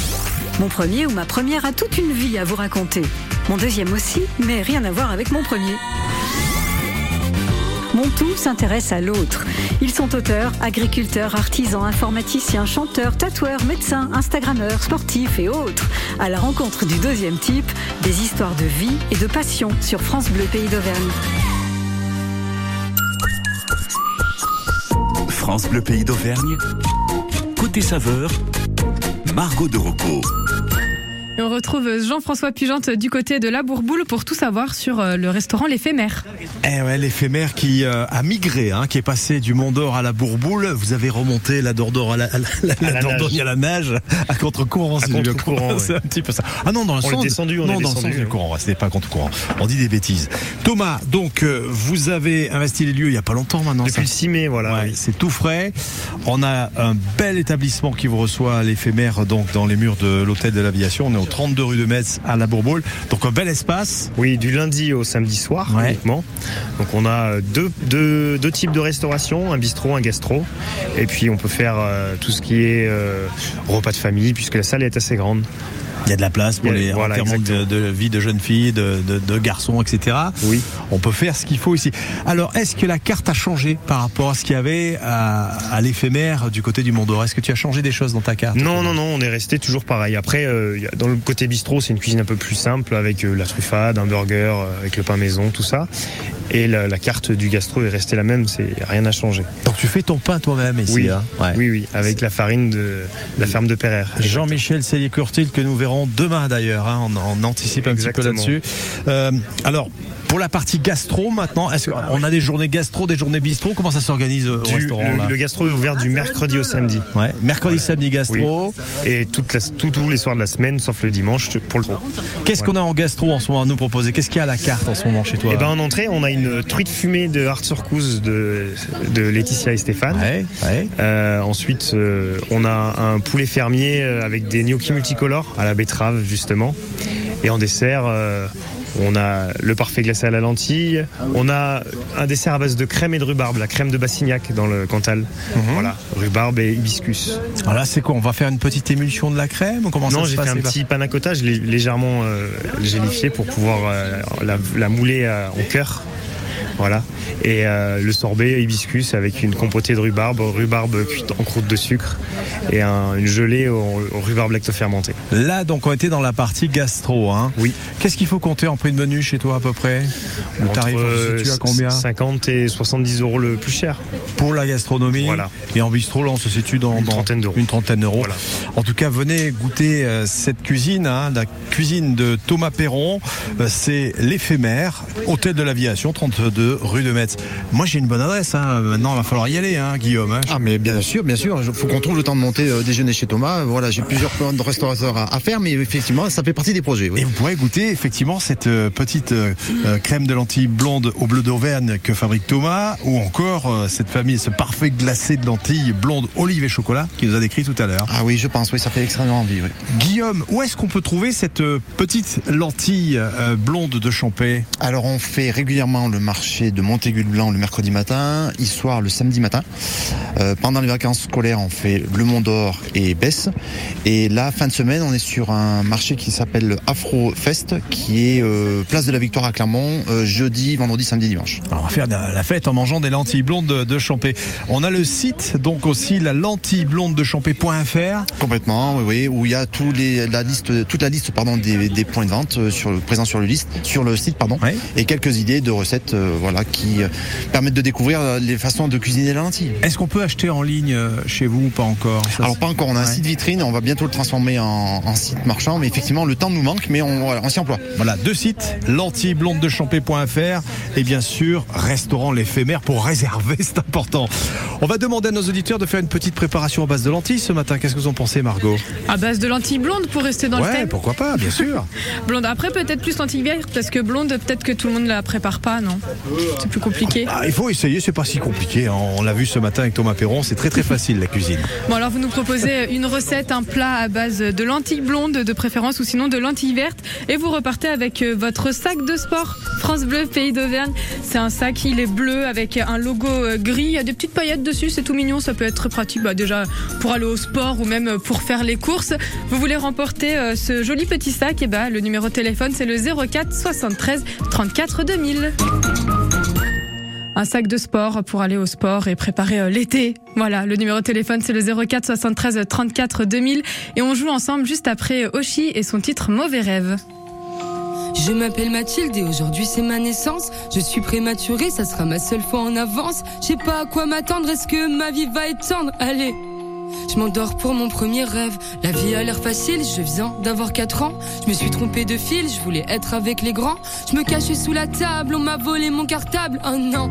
Mon premier ou ma première a toute une vie à vous raconter. Mon deuxième aussi, mais rien à voir avec mon premier. Mon tout s'intéresse à l'autre. Ils sont auteurs, agriculteurs, artisans, informaticiens, chanteurs, tatoueurs, médecins, instagrammeurs, sportifs et autres. À la rencontre du deuxième type, des histoires de vie et de passion sur France Bleu Pays d'Auvergne. France Bleu Pays d'Auvergne. Côté saveur, Margot de Rocco. Et on retrouve Jean-François Pugente du côté de la Bourboule pour tout savoir sur euh, le restaurant L'éphémère. Eh ouais, l'éphémère qui euh, a migré, hein, qui est passé du Mont d'Or à la Bourboule. Vous avez remonté la Dordogne à la, à la, la- la Dordogne à la nage à contre-courant. c'est du- contre-courant, C'est ouais. un petit peu ça. Ah non, dans le On sens, est descendu, on non, est dans le descendu, sens du courant. C'était pas contre-courant. On dit des bêtises. Thomas, donc euh, vous avez investi les lieux il y a pas longtemps maintenant. Depuis ça le 6 mai, voilà. Ouais, c'est tout frais. On a un bel établissement qui vous reçoit à l'éphémère, donc dans les murs de l'hôtel de l'aviation. On est au 32 rue de Metz à la Bourboule. Donc un bel espace. Oui, du lundi au samedi soir uniquement. Donc on a deux, deux, deux types de restauration, un bistrot, un gastro. Et puis on peut faire euh, tout ce qui est euh, repas de famille, puisque la salle est assez grande. Il y a de la place pour a- les voilà, de, de vie de jeunes filles, de, de- de garçons, etc. Oui. On peut faire ce qu'il faut ici. Alors, est-ce que la carte a changé par rapport à ce qu'il y avait à, à l'éphémère du côté du Mont d'Or? Est-ce que tu as changé des choses dans ta carte? Non, non, non, on est resté toujours pareil. Après, euh, dans le côté bistrot, c'est une cuisine un peu plus simple avec euh, la truffade, un burger, euh, avec le pain maison, tout ça. Et la, la carte du gastro est restée la même, c'est rien n'a changé. Donc tu fais ton pain toi-même ici Oui, hein? Ouais. oui, oui, avec la farine de la ferme de Perrer. Jean-Michel Cellier-Curtil que nous verrons demain d'ailleurs. hein. on, on anticipe un petit peu là-dessus. Euh, alors. Pour la partie gastro maintenant, est-ce qu'on a des journées gastro, des journées bistrot? Comment ça s'organise euh, au Du- restaurant le, là? le gastro est ouvert du mercredi au samedi. Ouais, mercredi, samedi gastro. Oui. Et toute la- tout- tous les soirs de la semaine, sauf le dimanche, pour le Qu'est-ce qu'on a en gastro en ce moment à nous proposer? Qu'est-ce qu'il y a à la carte en ce moment chez toi? Et ben en entrée, on a une truite fumée de hard surcouse de, de Laetitia et Stéphane. Euh, ensuite, euh, on a un poulet fermier avec des gnocchis multicolores à la betterave justement. Et en dessert, euh, on a le parfait glacé à la lentille. On a un dessert à base de crème et de rhubarbe, la crème de Bassignac dans le Cantal. Mhm. Voilà, rhubarbe et hibiscus. Alors là, c'est quoi On va faire une petite émulsion de la crème comment non, j'ai fait un petit l'ai légèrement euh, gélifié pour pouvoir euh, la, la mouler euh, en cœur. Voilà. Et euh, le sorbet hibiscus avec une compotée de rhubarbe, rhubarbe cuite en croûte de sucre et un- une gelée au, au rhubarbe lactofermenté. Là, donc, on était dans la partie gastro. Hein. Oui. Qu'est-ce qu'il faut compter en prix de menu chez toi à peu près? Le Entre, tarif, on se situe à combien? 50 et 70 euros le plus cher. Pour la gastronomie. Voilà. Et en bistrot, là, on se situe dans Une dans trentaine d'euros. Une trentaine d'euros. En tout cas, venez goûter euh, cette cuisine, hein, la cuisine de Thomas Perron. Euh, c'est l'éphémère, hôtel de l'aviation, 32 rue de Metz. Moi, j'ai une bonne adresse. hein. Maintenant, il va falloir y aller, hein, Guillaume. hein. Ah mais bien sûr, bien sûr. Il faut qu'on trouve le temps de monter euh, déjeuner chez Thomas. Voilà, j'ai plusieurs plans de restaurateurs à, à faire, mais effectivement, ça fait partie des projets. oui. Et vous pourrez goûter effectivement cette euh, petite euh, crème de lentilles blonde au bleu d'Auvergne que fabrique Thomas, ou encore euh, cette famille, ce parfait glacé de lentilles blondes olive et chocolat qu'il nous a décrit tout à l'heure. Ah oui, je pense, oui, ça fait extrêmement envie. oui. Guillaume, où est-ce qu'on peut trouver cette petite lentille blonde de Champé? Alors on fait régulièrement le marché de Montaigu-le-Blanc le mercredi matin, histoire le samedi matin. Euh, pendant les vacances scolaires, on fait le Mont d'Or et Besse. Et là, fin de semaine, on est sur un marché qui s'appelle le Afro Fest, qui est euh, place de la Victoire à Clermont, euh, jeudi, vendredi, samedi, dimanche. Alors, on va faire la fête en mangeant des lentilles blondes de, de Champé. On a le site, donc aussi la lentille blonde de Champé.fr. Complètement, oui, oui, où il y a tous les, la liste, toute la liste pardon, des, des points de vente sur, présents sur le, liste, sur le site pardon, et quelques idées de recettes euh, voilà, qui euh, permettent de découvrir euh, les façons de cuisiner la lentille. Est-ce qu'on peut acheter en ligne euh, chez vous ou pas encore? Ça, Alors pas encore, on a un Ouais. site vitrine, on va bientôt le transformer en, en site marchand, mais effectivement le temps nous manque, mais on, voilà, on s'y emploie. Voilà, deux sites, lentilleblondedechampé.fr et bien sûr, restaurant l'éphémère pour réserver, c'est important. On va demander à nos auditeurs de faire une petite préparation à base de lentilles ce matin. Qu'est-ce que vous en pensez, Margot? À base de lentilles blondes pour rester dans le thème. pourquoi pas, bien sûr. Blonde. Après, peut-être plus lentilles vertes parce que blonde, peut-être que tout le monde la prépare pas, non? C'est plus compliqué. Ah, il faut essayer, c'est pas si compliqué. hein. On l'a vu ce matin avec Thomas Perron, c'est très très facile la cuisine. Bon alors vous nous proposez une recette, un plat à base de lentilles blondes de préférence ou sinon de lentilles vertes et vous repartez avec euh, votre sac de sport France Bleu Pays d'Auvergne. C'est un sac, il est bleu avec un logo euh, gris, il y a des petites paillettes dessus, c'est tout mignon, ça peut être très pratique bah, déjà pour aller au sport ou même pour faire les courses. Vous voulez remporter euh, ce joli petit sac et bah le numéro de téléphone c'est le 04 73 34 2000. Un sac de sport pour aller au sport et préparer euh, l'été. Voilà, le numéro de téléphone c'est le 04 73 34 2000 et on joue ensemble juste après Oshi et son titre Mauvais rêve. Je m'appelle Mathilde et aujourd'hui c'est ma naissance. Je suis prématurée, ça sera ma seule fois en avance. Je sais pas à quoi m'attendre, est-ce que ma vie va être tendre Allez je m'endors pour mon premier rêve. La vie a l'air facile, je viens d'avoir 4 ans. Je me suis trompée de fil, je voulais être avec les grands. Je me cachais sous la table, on m'a volé mon cartable. Oh non,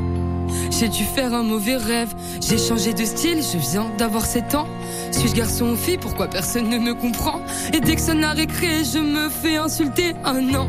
j'ai dû faire un mauvais rêve. J'ai changé de style, je viens d'avoir 7 ans. Suis-je garçon ou fille Pourquoi personne ne me comprend? Et dès que ça n'a récré, je me fais insulter. Oh non.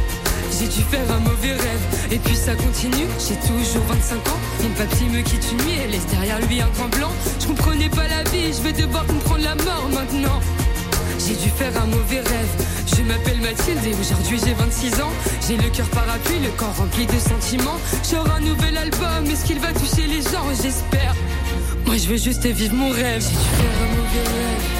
J'ai dû faire un mauvais rêve Et puis ça continue, j'ai toujours 25 ans Mon papy me quitte une nuit et laisse derrière lui un grand blanc Je comprenais pas la vie, je vais devoir comprendre la mort maintenant j'ai dû faire un mauvais rêve. Je m'appelle Mathilde et aujourd'hui j'ai 26 ans. J'ai le cœur parapluie, le corps rempli de sentiments. J'aurai un nouvel album, est-ce qu'il va toucher les gens? J'espère. Moi je veux juste vivre mon rêve. J'ai dû faire un mauvais rêve.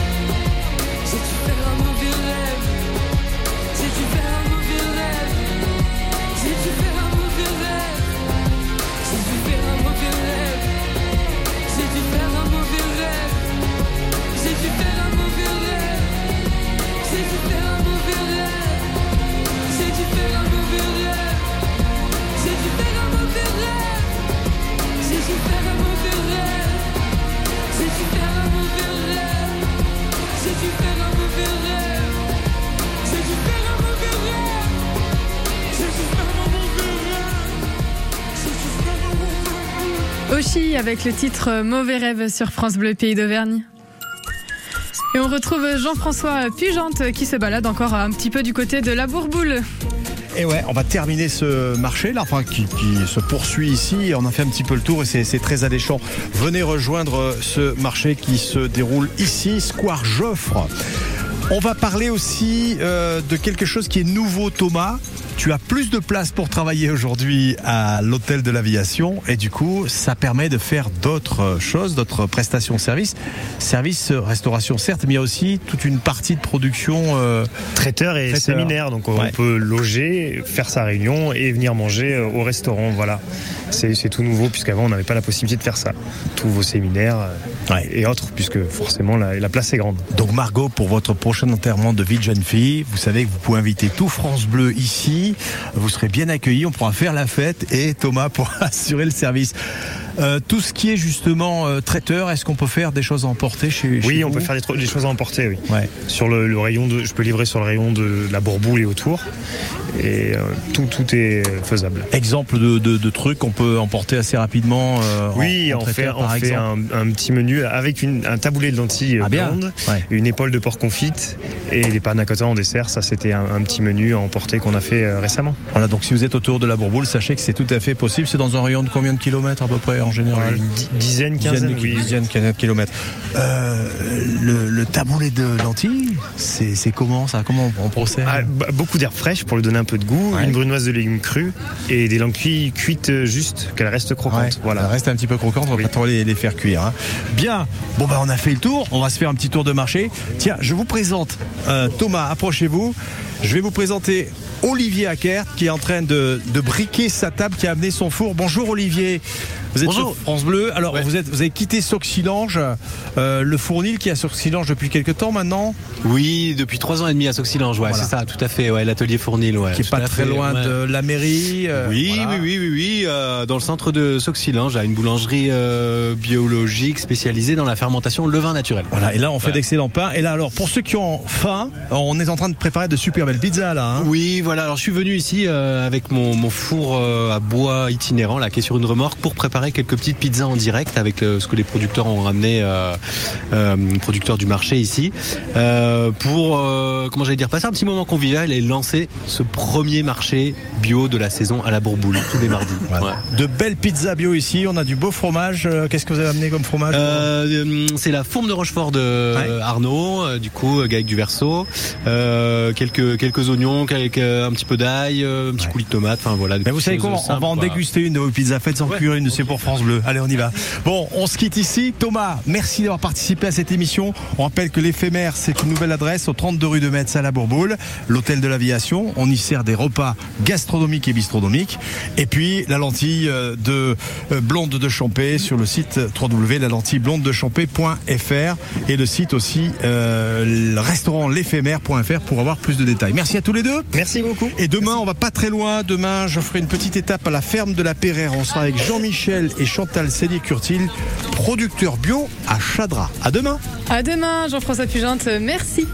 Oshi avec le titre Mauvais rêve sur France Bleu Pays d'Auvergne. Et on retrouve Jean-François Pugente qui se balade encore un petit peu du côté de la Bourboule. Et ouais, on va terminer ce marché là, enfin qui, qui se poursuit ici. On a fait un petit peu le tour et c'est très alléchant. Venez rejoindre ce marché qui se déroule ici, Square Joffre. On va parler aussi euh, de quelque chose qui est nouveau, Thomas. Tu as plus de place pour travailler aujourd'hui à l'hôtel de l'aviation et du coup, ça permet de faire d'autres choses, d'autres prestations services. Service, euh, restauration certes, mais il y a aussi toute une partie de production. euh, Traiteur et Traiteur. séminaire, donc on Ouais. peut loger, faire sa réunion et venir manger euh, au restaurant. Voilà, c'est tout nouveau puisqu'avant on n'avait pas la possibilité de faire ça. Tous vos séminaires et autres, puisque forcément la, la place est grande. Donc Margot, pour votre prochain enterrement de vie de jeune fille, vous savez que vous pouvez inviter tout France Bleu ici. Vous serez bien accueillis, on pourra faire la fête et Thomas pourra assurer le service. Euh, tout ce qui est justement euh, traiteur, est-ce qu'on peut faire des choses à emporter chez, chez Oui, on peut faire des, choses à emporter. Oui. Sur le, le rayon de, je peux livrer sur le rayon de la Bourboule et autour, et euh, tout, tout est faisable. Exemple de, de- de trucs qu'on peut emporter assez rapidement. euh, en- Oui, en on fait, on un, un petit menu avec une- un taboulé de lentilles Ah, blondes, Ouais. une épaule de porc confite et des panna cotta en dessert. Ça, c'était un, un petit menu à emporter qu'on a fait euh, récemment. Voilà, donc si vous êtes autour de la Bourboule, sachez que c'est tout à fait possible. C'est dans un rayon de combien de kilomètres à peu près en général Une di- dizaine, quinzaine, de, oui. dizaine, quinzaine de kilomètres. Euh, le, le taboulé de lentilles, c'est comment ça? Comment on procède? Ah, bah, beaucoup d'herbes fraîches pour lui donner un peu de goût, une brunoise de légumes crus et des lentilles cuites euh, juste, qu'elles restent croquantes. Ouais, voilà. Ça reste un petit peu croquant, on va pas trop les, les faire cuire. hein. Bien, bon bah on a fait le tour, on va se faire un petit tour de marché. Tiens, je vous présente euh, Thomas, approchez-vous. Je vais vous présenter Olivier Ackert qui est en train de, de briquer sa table, qui a amené son four. Bonjour Olivier. Vous êtes Bonjour. sur France Bleu. Alors vous, êtes, vous avez quitté Soxilange, euh, le fournil qui est à Soxilange depuis quelques temps maintenant? Oui, depuis trois ans et demi à Soxilange, ouais, Voilà. c'est ça, tout à fait, ouais, l'atelier Fournil, ouais. Qui est pas très fait, loin ouais. de la mairie. euh, Oui, voilà. oui, oui, oui, oui, euh, dans le centre de Soxilange, à une boulangerie euh, biologique spécialisée dans la fermentation levain naturel. Voilà, et là on fait d'excellents pains. Et là alors pour ceux qui ont faim, on est en train de préparer de super pizzas là. hein. Oui, voilà. Alors je suis venu ici euh, avec mon, mon four euh, à bois itinérant là, qui est sur une remorque pour préparer quelques petites pizzas en direct avec euh, ce que les producteurs ont ramené, euh, producteurs du marché ici, pour comment j'allais dire passer un petit moment convivial et lancer ce premier marché bio de la saison à la Bourboule tous les mardis. Voilà. De belles pizzas bio ici, on a du beau fromage. Qu'est-ce que vous avez amené comme fromage c'est la fourme de Rochefort de Arnaud, du coup avec du verso, quelques quelques oignons, quelques, un petit peu d'ail, euh, un petit coulis de tomate, enfin voilà. Mais vous savez quoi On va en voilà. déguster une de vos pizzas faites sans cuire, une c'est pour France Bleu. Allez, on y va. Bon, on se quitte ici. Thomas, merci d'avoir participé à cette émission. On rappelle que l'éphémère, c'est une nouvelle adresse au 32 rue de Metz à la Bourboule, l'hôtel de l'aviation. On y sert des repas gastronomiques et bistronomiques. Et puis, la lentille euh, de euh, blonde de Champé sur le site www.lalentilledblondedechampé.fr et le site aussi euh, le restaurant l'éphémère.fr pour avoir plus de détails. Merci à tous les deux. Merci beaucoup. Et demain, on va pas très loin. Demain, je ferai une petite étape à la ferme de la Perrère. On sera avec Jean-Michel et Chantal Sédier-Curtil, producteurs bio à Chadra. À demain. À demain, Jean-François Pugente. Merci.